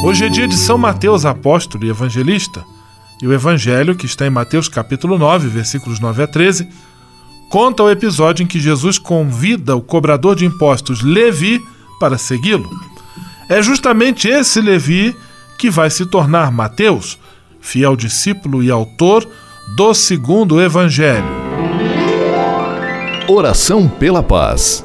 Hoje é dia de São Mateus, apóstolo e evangelista, e o Evangelho, que está em Mateus capítulo 9, versículos 9 a 13, conta o episódio em que Jesus convida o cobrador de impostos Levi para segui-lo. É justamente esse Levi que vai se tornar Mateus, fiel discípulo e autor do segundo Evangelho. Oração pela paz.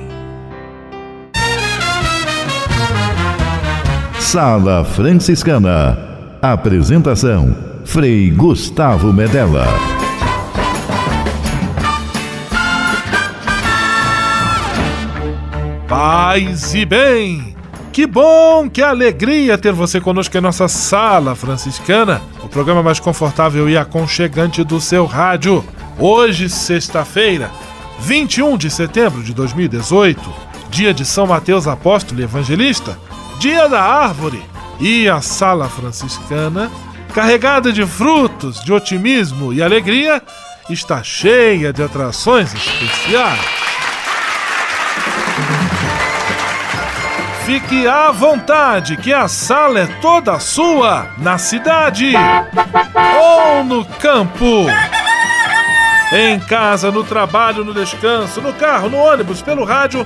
Sala Franciscana. Apresentação: Frei Gustavo Medella. Paz e bem! Que bom, que alegria ter você conosco em nossa Sala Franciscana, o programa mais confortável e aconchegante do seu rádio. Hoje, sexta-feira, 21 de setembro de 2018, dia de São Mateus Apóstolo e Evangelista Dia da Árvore e a Sala Franciscana, carregada de frutos, de otimismo e alegria, está cheia de atrações especiais. Fique à vontade, que a sala é toda sua, na cidade ou no campo. Em casa, no trabalho, no descanso, no carro, no ônibus, pelo rádio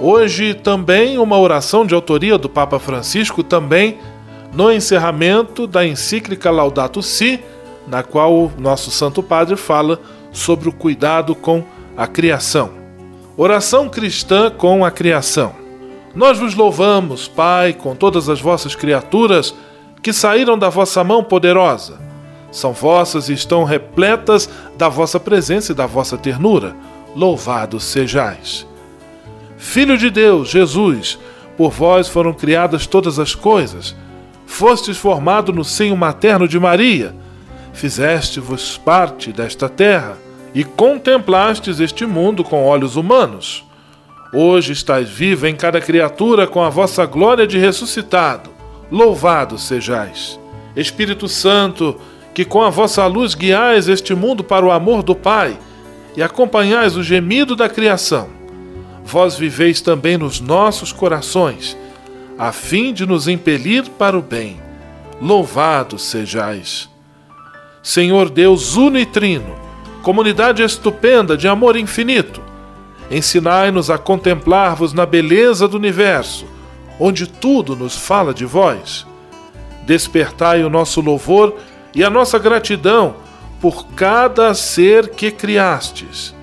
Hoje também uma oração de autoria do Papa Francisco, também no encerramento da encíclica Laudato Si, na qual o nosso Santo Padre fala sobre o cuidado com a criação. Oração cristã com a criação. Nós vos louvamos, Pai, com todas as vossas criaturas que saíram da vossa mão poderosa. São vossas e estão repletas da vossa presença e da vossa ternura. Louvados sejais. Filho de Deus, Jesus, por vós foram criadas todas as coisas. Fostes formado no seio materno de Maria. Fizeste-vos parte desta terra e contemplastes este mundo com olhos humanos. Hoje estáis viva em cada criatura com a vossa glória de ressuscitado. Louvado sejais. Espírito Santo, que com a vossa luz guiais este mundo para o amor do Pai e acompanhais o gemido da criação vós viveis também nos nossos corações, a fim de nos impelir para o bem. Louvado sejais. Senhor Deus uno e trino, comunidade estupenda de amor infinito, ensinai-nos a contemplar-vos na beleza do universo, onde tudo nos fala de vós. Despertai o nosso louvor e a nossa gratidão por cada ser que criastes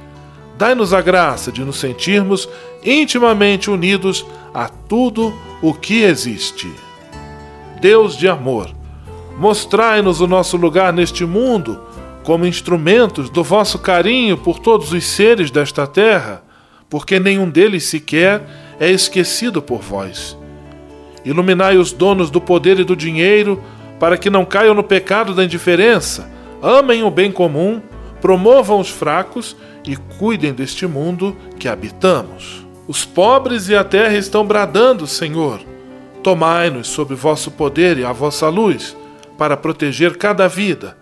Dai-nos a graça de nos sentirmos intimamente unidos a tudo o que existe. Deus de amor, mostrai-nos o nosso lugar neste mundo como instrumentos do vosso carinho por todos os seres desta terra, porque nenhum deles sequer é esquecido por vós. Iluminai os donos do poder e do dinheiro, para que não caiam no pecado da indiferença, amem o bem comum, promovam os fracos e cuidem deste mundo que habitamos. Os pobres e a terra estão bradando, Senhor. Tomai-nos sob vosso poder e a vossa luz, para proteger cada vida,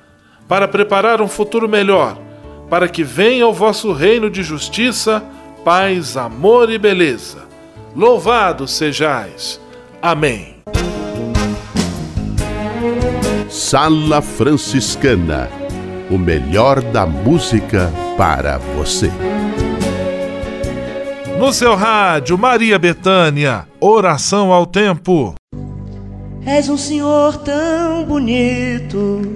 para preparar um futuro melhor, para que venha o vosso reino de justiça, paz, amor e beleza. Louvado sejais. Amém. Sala Franciscana o melhor da música para você. No seu rádio, Maria Betânia, oração ao tempo. És um senhor tão bonito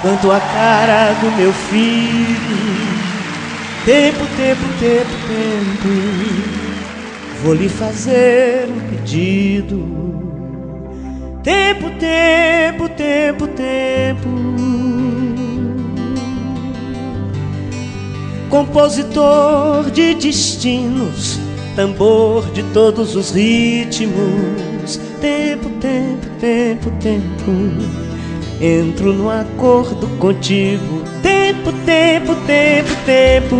quanto a cara do meu filho. Tempo, tempo, tempo, tempo, vou lhe fazer um pedido. Tempo, tempo, tempo, tempo. Compositor de destinos, tambor de todos os ritmos. Tempo, tempo, tempo, tempo. Entro no acordo contigo. Tempo, tempo, tempo, tempo.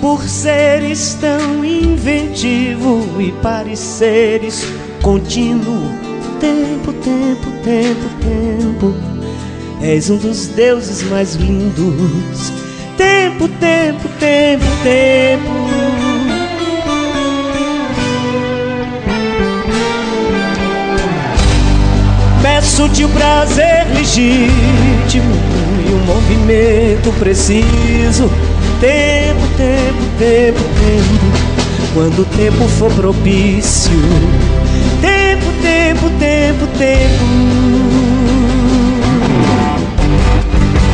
Por seres tão inventivo e pareceres contínuo. Tempo, tempo, tempo, tempo És um dos deuses mais lindos. Tempo, tempo, tempo, tempo. Peço-te o prazer legítimo e um movimento preciso. Tempo, tempo, tempo, tempo. Quando o tempo for propício. Tempo, tempo, tempo, tempo.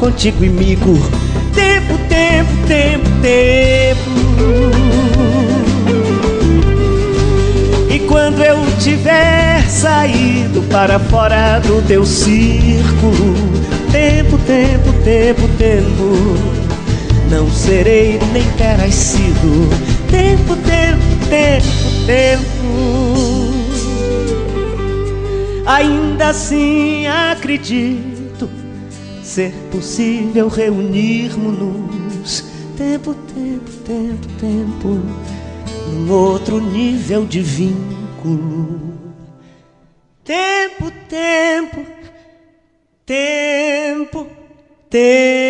contigo, amigo. Tempo, tempo, tempo, tempo. E quando eu tiver saído para fora do teu círculo, tempo, tempo, tempo, tempo, não serei nem terás sido. Tempo, tempo, tempo, tempo. Ainda assim acredito ser possível reunirmos-nos. Tempo, tempo, tempo, tempo, num outro nível de vínculo. Tempo, tempo, tempo, tempo.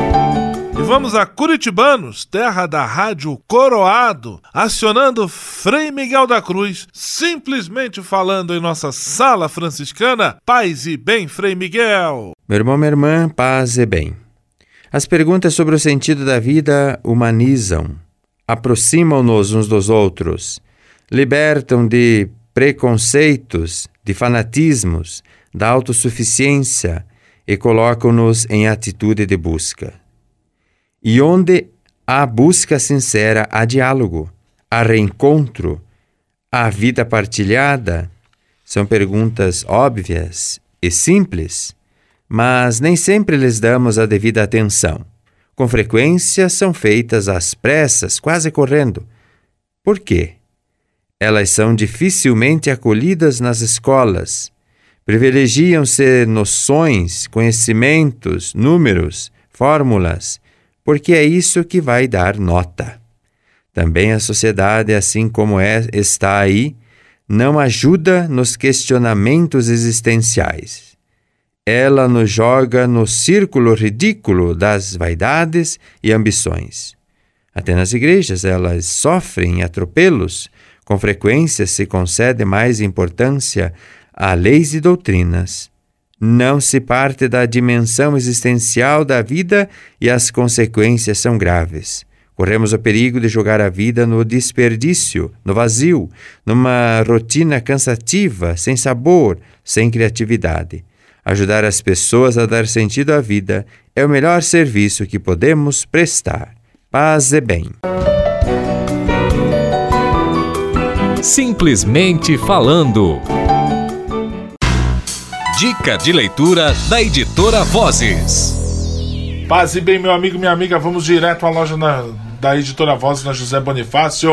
Vamos a Curitibanos, terra da rádio Coroado, acionando Frei Miguel da Cruz, simplesmente falando em nossa sala franciscana. Paz e bem, Frei Miguel. Meu irmão, minha irmã, paz e bem. As perguntas sobre o sentido da vida humanizam, aproximam-nos uns dos outros, libertam de preconceitos, de fanatismos, da autossuficiência e colocam-nos em atitude de busca. E onde há busca sincera, há diálogo, há reencontro, há vida partilhada. São perguntas óbvias e simples, mas nem sempre lhes damos a devida atenção. Com frequência são feitas às pressas, quase correndo. Por quê? Elas são dificilmente acolhidas nas escolas. Privilegiam-se noções, conhecimentos, números, fórmulas porque é isso que vai dar nota. Também a sociedade, assim como é, está aí, não ajuda nos questionamentos existenciais. Ela nos joga no círculo ridículo das vaidades e ambições. Até nas igrejas elas sofrem atropelos, com frequência se concede mais importância a leis e doutrinas não se parte da dimensão existencial da vida e as consequências são graves. Corremos o perigo de jogar a vida no desperdício, no vazio, numa rotina cansativa, sem sabor, sem criatividade. Ajudar as pessoas a dar sentido à vida é o melhor serviço que podemos prestar. Paz e bem. Simplesmente falando. Dica de leitura da editora Vozes. Paz e bem, meu amigo, minha amiga, vamos direto à loja na, da editora Vozes na José Bonifácio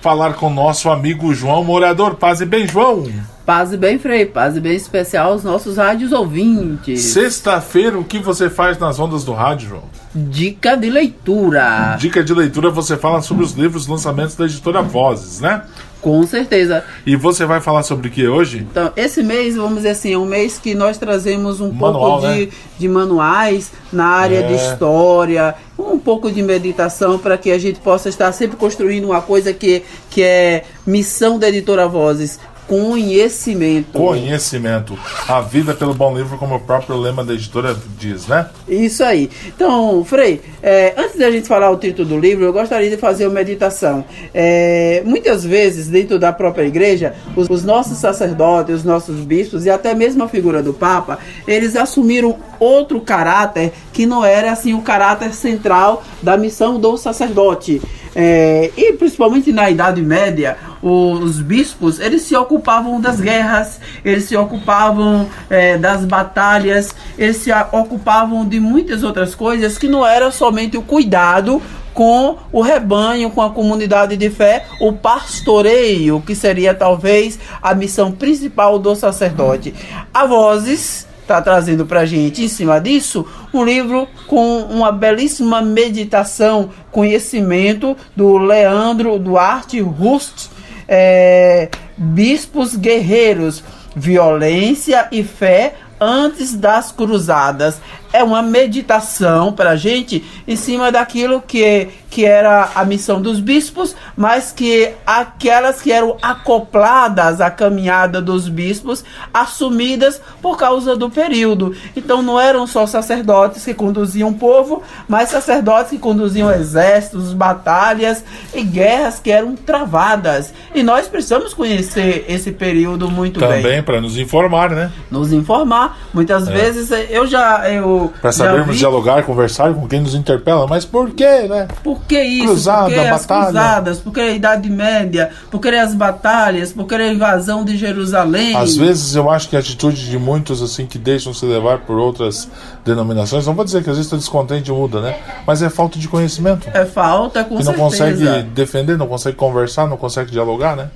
falar com nosso amigo João Morador. Paz e bem, João. Paz e bem, Frei. Paz e bem especial aos nossos rádios ouvintes. Sexta-feira, o que você faz nas ondas do rádio, João? Dica de leitura. Dica de leitura, você fala sobre os livros lançamentos da editora Vozes, né? Com certeza. E você vai falar sobre o que hoje? Então, esse mês, vamos dizer assim, é um mês que nós trazemos um Manual, pouco de, né? de manuais na área É. de história, um pouco de meditação para que a gente possa estar sempre construindo uma coisa que, que é missão da editora Vozes. Conhecimento. Conhecimento. A vida pelo bom livro, como o próprio lema da editora diz, né? Isso aí. Então, Frei, é, antes da gente falar o título do livro, eu gostaria de fazer uma meditação. É, muitas vezes, dentro da própria igreja, os, os nossos sacerdotes, os nossos bispos e até mesmo a figura do Papa, eles assumiram outro caráter que não era assim o caráter central da missão do sacerdote. É, e principalmente na Idade Média, os bispos eles se ocupavam das guerras, eles se ocupavam é, das batalhas, eles se ocupavam de muitas outras coisas que não era somente o cuidado com o rebanho, com a comunidade de fé, o pastoreio, que seria talvez a missão principal do sacerdote. A Vozes está trazendo para a gente, em cima disso, um livro com uma belíssima meditação, conhecimento do Leandro Duarte Rust, é, Bispos Guerreiros, Violência e Fé antes das cruzadas. É uma meditação para a gente em cima daquilo que, que era a missão dos bispos, mas que aquelas que eram acopladas à caminhada dos bispos, assumidas por causa do período. Então não eram só sacerdotes que conduziam o povo, mas sacerdotes que conduziam exércitos, batalhas e guerras que eram travadas. E nós precisamos conhecer esse período muito Também bem. Também para nos informar, né? Nos informar. Muitas é. vezes eu já. Eu para sabermos vi... dialogar, conversar com quem nos interpela. Mas por quê, né? Por que isso? Cruzada, por que as batalha. cruzadas? Por que a Idade Média? Por que as batalhas? Por que a invasão de Jerusalém? Às vezes eu acho que a atitude de muitos assim que deixam se levar por outras denominações, não vou dizer que às vezes está descontente muda, né? Mas é falta de conhecimento. É falta, com que certeza. não consegue defender, não consegue conversar, não consegue dialogar, né?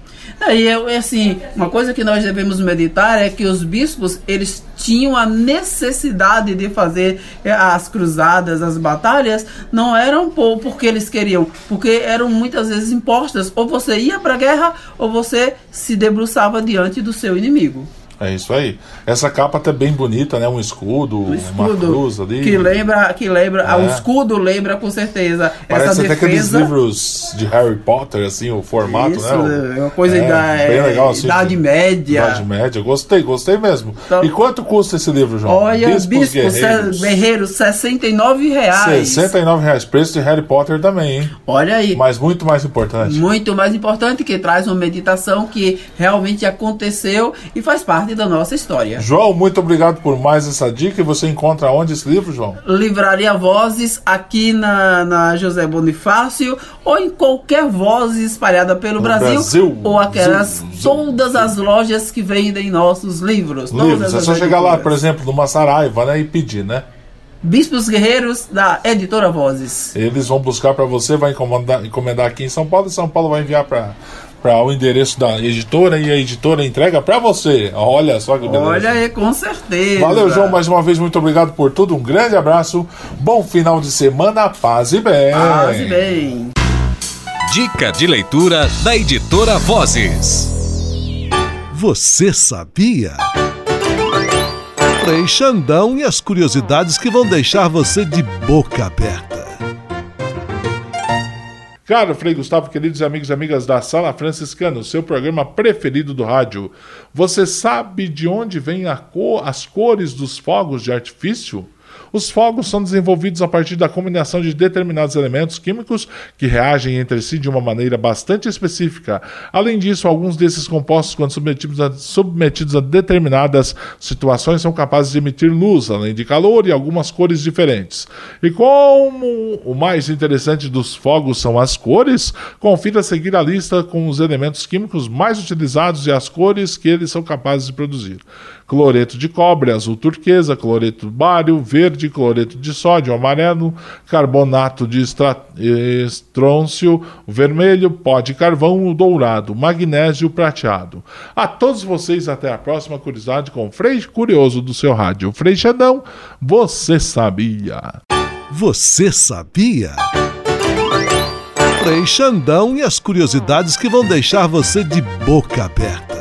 E é, assim, uma coisa que nós devemos meditar é que os bispos, eles tinham a necessidade de fazer as cruzadas, as batalhas, não eram porque eles queriam, porque eram muitas vezes impostas. Ou você ia para a guerra, ou você se debruçava diante do seu inimigo. É isso aí. Essa capa tá bem bonita, né? Um escudo, um escudo uma cruz ali. Que lembra, que lembra, é. o escudo lembra com certeza. Parece essa até defesa... aqueles livros de Harry Potter, assim, o formato, isso, né? É uma coisa é, da bem legal, assim, Idade Média. Idade Média, gostei, gostei mesmo. Então, e quanto custa esse livro, João? Olha, Bispos, Bispos Guerreiros. Guerreiros, 69 reais. 69 reais, preço de Harry Potter também, hein? Olha aí. Mas muito mais importante. Muito mais importante, que traz uma meditação que realmente aconteceu e faz parte da nossa história. João, muito obrigado por mais essa dica. E você encontra onde esse livro, João? Livraria Vozes, aqui na, na José Bonifácio, ou em qualquer voz espalhada pelo Brasil, Brasil, ou aquelas, Brasil, todas as lojas que vendem nossos livros. Livros, é só chegar lá, por exemplo, numa Saraiva, né, e pedir, né? Bispos Guerreiros da Editora Vozes. Eles vão buscar para você, vai encomendar, encomendar aqui em São Paulo e São Paulo vai enviar para para o endereço da editora e a editora entrega para você. Olha só que beleza. Olha aí, com certeza. Valeu, João, mais uma vez, muito obrigado por tudo. Um grande abraço, bom final de semana, paz e bem. Paz e bem. Dica de leitura da editora Vozes. Você sabia? Frei Xandão e as curiosidades que vão deixar você de boca aberta. Caro Frei Gustavo, queridos amigos e amigas da Sala Franciscana, o seu programa preferido do rádio. Você sabe de onde vêm cor, as cores dos fogos de artifício? Os fogos são desenvolvidos a partir da combinação de determinados elementos químicos que reagem entre si de uma maneira bastante específica. Além disso, alguns desses compostos, quando submetidos a, submetidos a determinadas situações, são capazes de emitir luz, além de calor e algumas cores diferentes. E como o mais interessante dos fogos são as cores, confira a seguir a lista com os elementos químicos mais utilizados e as cores que eles são capazes de produzir cloreto de cobre, azul turquesa, cloreto bário, verde, cloreto de sódio, amarelo, carbonato de estrôncio, vermelho, pó de carvão, dourado, magnésio prateado. A todos vocês, até a próxima curiosidade com o Frei Curioso do seu rádio. Frei Xandão, você sabia? Você sabia? Frei Xandão e as curiosidades que vão deixar você de boca aberta.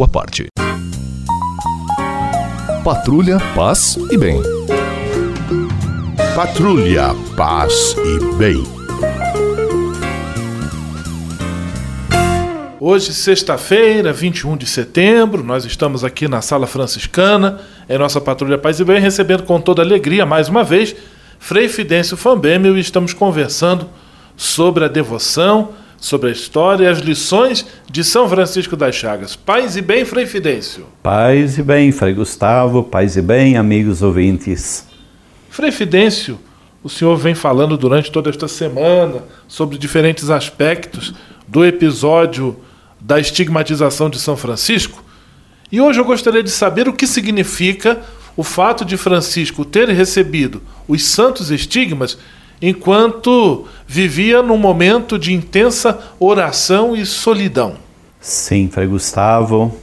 sua parte. Patrulha, paz e bem. Patrulha, paz e bem. Hoje, sexta-feira, 21 de setembro, nós estamos aqui na Sala Franciscana, em nossa Patrulha Paz e Bem, recebendo com toda alegria, mais uma vez, Frei Fidêncio Fambemel e estamos conversando sobre a devoção, sobre a história e as lições de São Francisco das Chagas. Paz e bem, Frei Fidêncio. Paz e bem, Frei Gustavo, paz e bem, amigos ouvintes. Frei Fidêncio, o senhor vem falando durante toda esta semana sobre diferentes aspectos do episódio da estigmatização de São Francisco. E hoje eu gostaria de saber o que significa o fato de Francisco ter recebido os santos estigmas enquanto vivia num momento de intensa oração e solidão. Sim, Frei Gustavo.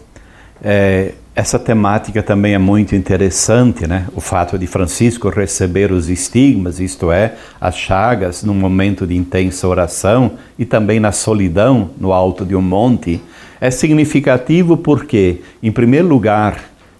É, essa temática também é muito interessante, né? O fato de Francisco receber os estigmas, isto é, as chagas, num momento de intensa oração e também na solidão no alto de um monte, é significativo porque, em primeiro lugar,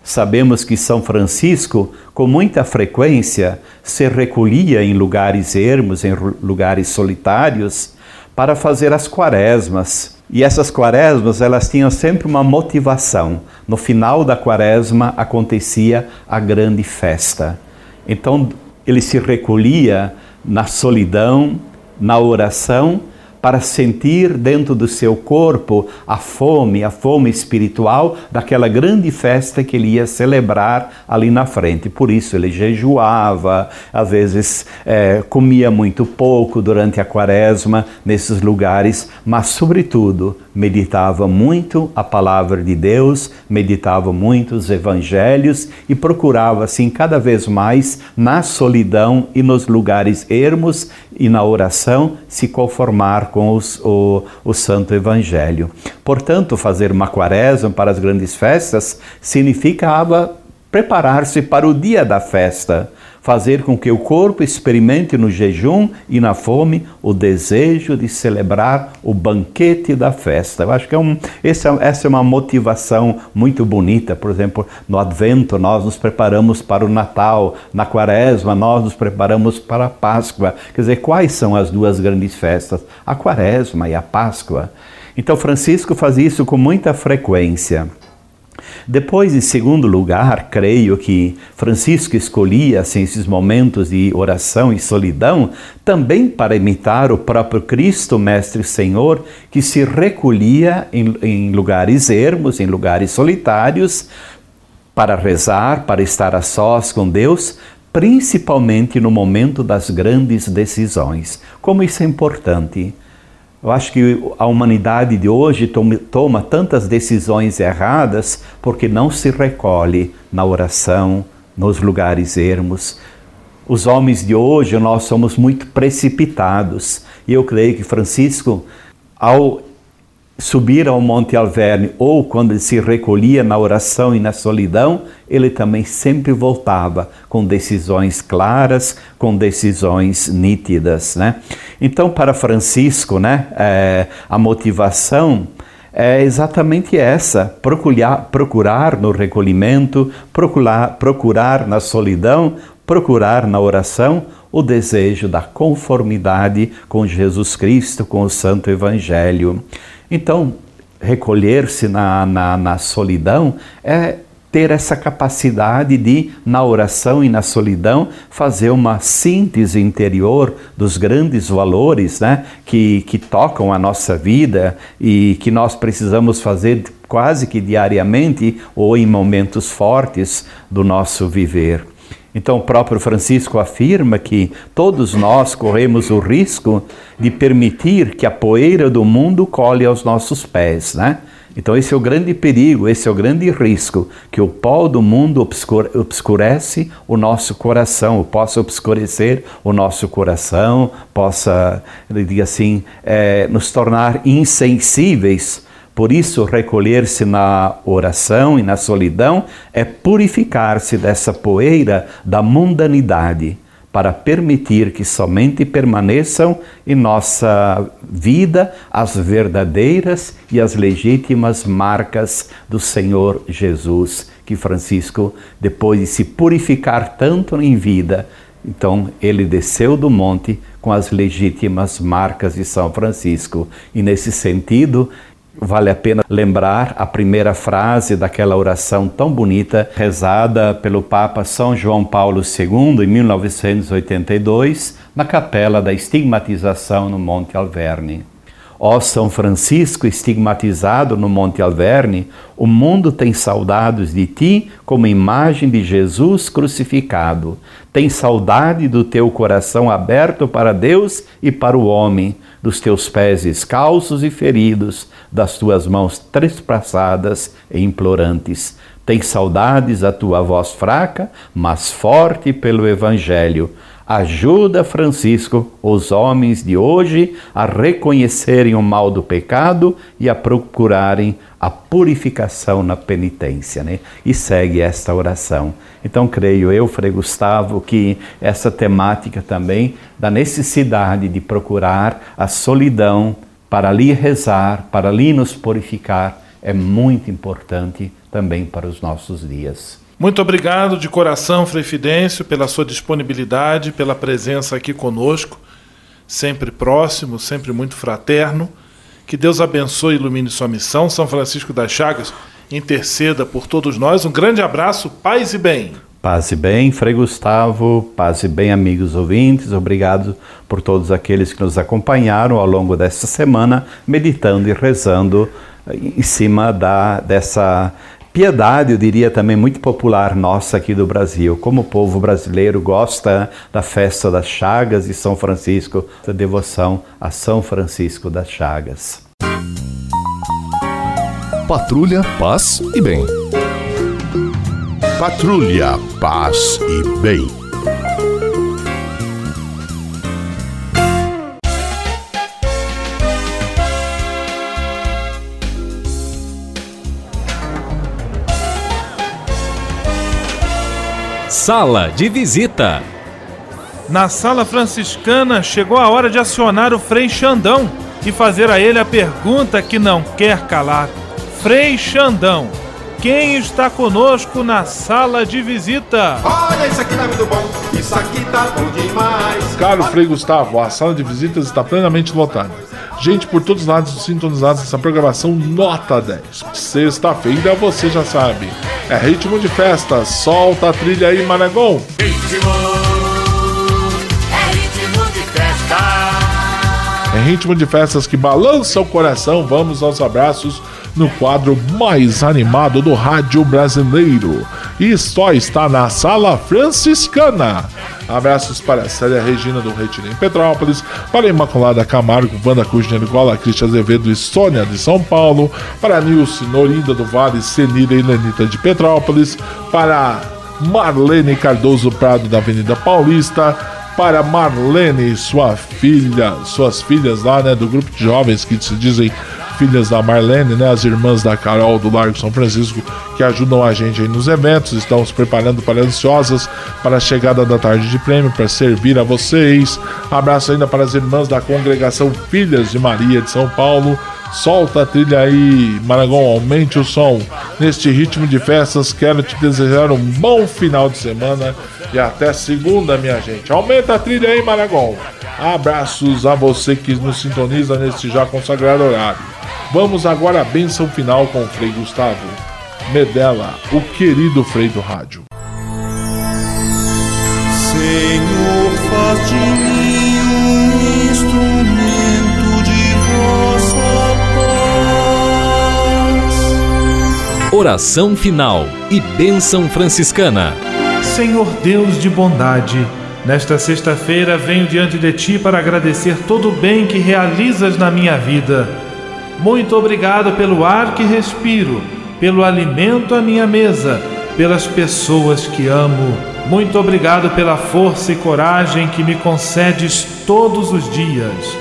Sabemos que São Francisco, com muita frequência, se recolhia em lugares ermos, em lugares solitários, para fazer as quaresmas. E essas quaresmas, elas tinham sempre uma motivação. No final da quaresma acontecia a grande festa. Então, ele se recolhia na solidão, na oração, para sentir dentro do seu corpo a fome, a fome espiritual daquela grande festa que ele ia celebrar ali na frente. Por isso ele jejuava, às vezes é, comia muito pouco durante a quaresma nesses lugares, mas, sobretudo, meditava muito a palavra de Deus, meditava muito os evangelhos e procurava, assim, cada vez mais na solidão e nos lugares ermos e na oração se conformar com os, o, o Santo Evangelho. Portanto, fazer uma quaresma para as grandes festas significava preparar-se para o dia da festa fazer com que o corpo experimente no jejum e na fome o desejo de celebrar o banquete da festa. Eu acho que é um, essa, essa é uma motivação muito bonita. Por exemplo, no Advento nós nos preparamos para o Natal, na Quaresma nós nos preparamos para a Páscoa. Quer dizer, quais são as duas grandes festas? A Quaresma e a Páscoa. Então Francisco faz isso com muita frequência. Depois, em segundo lugar, creio que Francisco escolhia assim, esses momentos de oração e solidão também para imitar o próprio Cristo, Mestre Senhor, que se recolhia em, em lugares ermos, em lugares solitários, para rezar, para estar a sós com Deus, principalmente no momento das grandes decisões. Como isso é importante. Eu acho que a humanidade de hoje toma, tantas decisões erradas porque não se recolhe na oração, nos lugares ermos. Os homens de hoje, nós somos muito precipitados. E eu creio que Francisco, ao subir ao Monte Alverne ou quando ele se recolhia na oração e na solidão, ele também sempre voltava com decisões claras, com decisões nítidas, né? Então, para Francisco, né, é, a motivação é exatamente essa: procurar, procurar no recolhimento, procurar, procurar na solidão, procurar na oração o desejo da conformidade com Jesus Cristo, com o Santo Evangelho. Então, recolher-se na, na, na solidão é ter essa capacidade de, na oração e na solidão, fazer uma síntese interior dos grandes valores né, que, que tocam a nossa vida e que nós precisamos fazer quase que diariamente ou em momentos fortes do nosso viver. Então, o próprio Francisco afirma que todos nós corremos o risco de permitir que a poeira do mundo colhe aos nossos pés, né? Então, esse é o grande perigo, esse é o grande risco, que o pó do mundo obscurece o nosso coração, possa obscurecer o nosso coração, possa, diga assim, é, nos tornar insensíveis por isso, recolher-se na oração e na solidão é purificar-se dessa poeira da mundanidade, para permitir que somente permaneçam em nossa vida as verdadeiras e as legítimas marcas do Senhor Jesus, que Francisco, depois de se purificar tanto em vida, então ele desceu do monte com as legítimas marcas de São Francisco. E nesse sentido, Vale a pena lembrar a primeira frase daquela oração tão bonita, rezada pelo Papa São João Paulo II em 1982, na capela da estigmatização no Monte Alverne. Ó São Francisco estigmatizado no Monte Alverne, o mundo tem saudades de ti como imagem de Jesus crucificado. Tem saudade do teu coração aberto para Deus e para o homem, dos teus pés descalços e feridos, das tuas mãos trespassadas e implorantes. Tem saudades a tua voz fraca, mas forte pelo Evangelho Ajuda, Francisco, os homens de hoje a reconhecerem o mal do pecado e a procurarem a purificação na penitência, né? E segue esta oração. Então, creio eu, Frei Gustavo, que essa temática também da necessidade de procurar a solidão para ali rezar, para ali nos purificar, é muito importante também para os nossos dias. Muito obrigado de coração, Frei Fidêncio, pela sua disponibilidade, pela presença aqui conosco, sempre próximo, sempre muito fraterno. Que Deus abençoe e ilumine sua missão. São Francisco das Chagas interceda por todos nós. Um grande abraço, paz e bem. Paz e bem, Frei Gustavo, paz e bem, amigos ouvintes. Obrigado por todos aqueles que nos acompanharam ao longo desta semana, meditando e rezando em cima da, dessa piedade, eu diria também muito popular nossa aqui do Brasil. Como o povo brasileiro gosta da festa das Chagas e São Francisco, da devoção a São Francisco das Chagas. Patrulha, paz e bem. Patrulha, paz e bem. Sala de visita. Na sala franciscana chegou a hora de acionar o Frei Xandão e fazer a ele a pergunta que não quer calar. Frei Xandão, quem está conosco na sala de visita? Olha, isso aqui tá muito bom, isso aqui tá bom demais. Caro Frei Gustavo, a sala de visitas está plenamente lotada. Gente por todos os lados sintonizados nessa programação nota 10. Sexta-feira você já sabe. É ritmo de festa. Solta a trilha aí, Maragon. Ritmo, é ritmo de festa. É ritmo de festas que balança o coração. Vamos aos abraços no quadro mais animado do rádio brasileiro. E só está na Sala Franciscana. Abraços para Célia Regina do Retiro em Petrópolis, para a Imaculada Camargo, Wanda Cruz de Cristian Azevedo e Sônia de São Paulo, para Nilce Norinda do Vale, Senira e Lenita de Petrópolis, para Marlene Cardoso Prado da Avenida Paulista, para Marlene, sua filha, suas filhas lá, né, do grupo de jovens que se dizem filhas da Marlene, né, as irmãs da Carol do Largo São Francisco, que ajudam a gente aí nos eventos, estão se preparando para ansiosas para a chegada da tarde de prêmio, para servir a vocês. Abraço ainda para as irmãs da congregação Filhas de Maria de São Paulo. Solta a trilha aí, Maragão, aumente o som. Neste ritmo de festas, quero te desejar um bom final de semana e até segunda, minha gente. Aumenta a trilha aí, Maragão. Abraços a você que nos sintoniza neste já consagrado horário. Vamos agora à bênção final com o Frei Gustavo Medella, o querido Frei do Rádio. Senhor, faz de mim um instrumento de vossa paz. Oração final e bênção franciscana. Senhor Deus de bondade, nesta sexta-feira venho diante de ti para agradecer todo o bem que realizas na minha vida. Muito obrigado pelo ar que respiro, pelo alimento à minha mesa, pelas pessoas que amo. Muito obrigado pela força e coragem que me concedes todos os dias.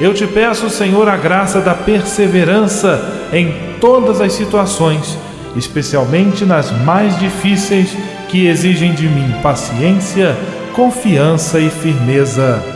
Eu te peço, Senhor, a graça da perseverança em todas as situações, especialmente nas mais difíceis que exigem de mim paciência, confiança e firmeza.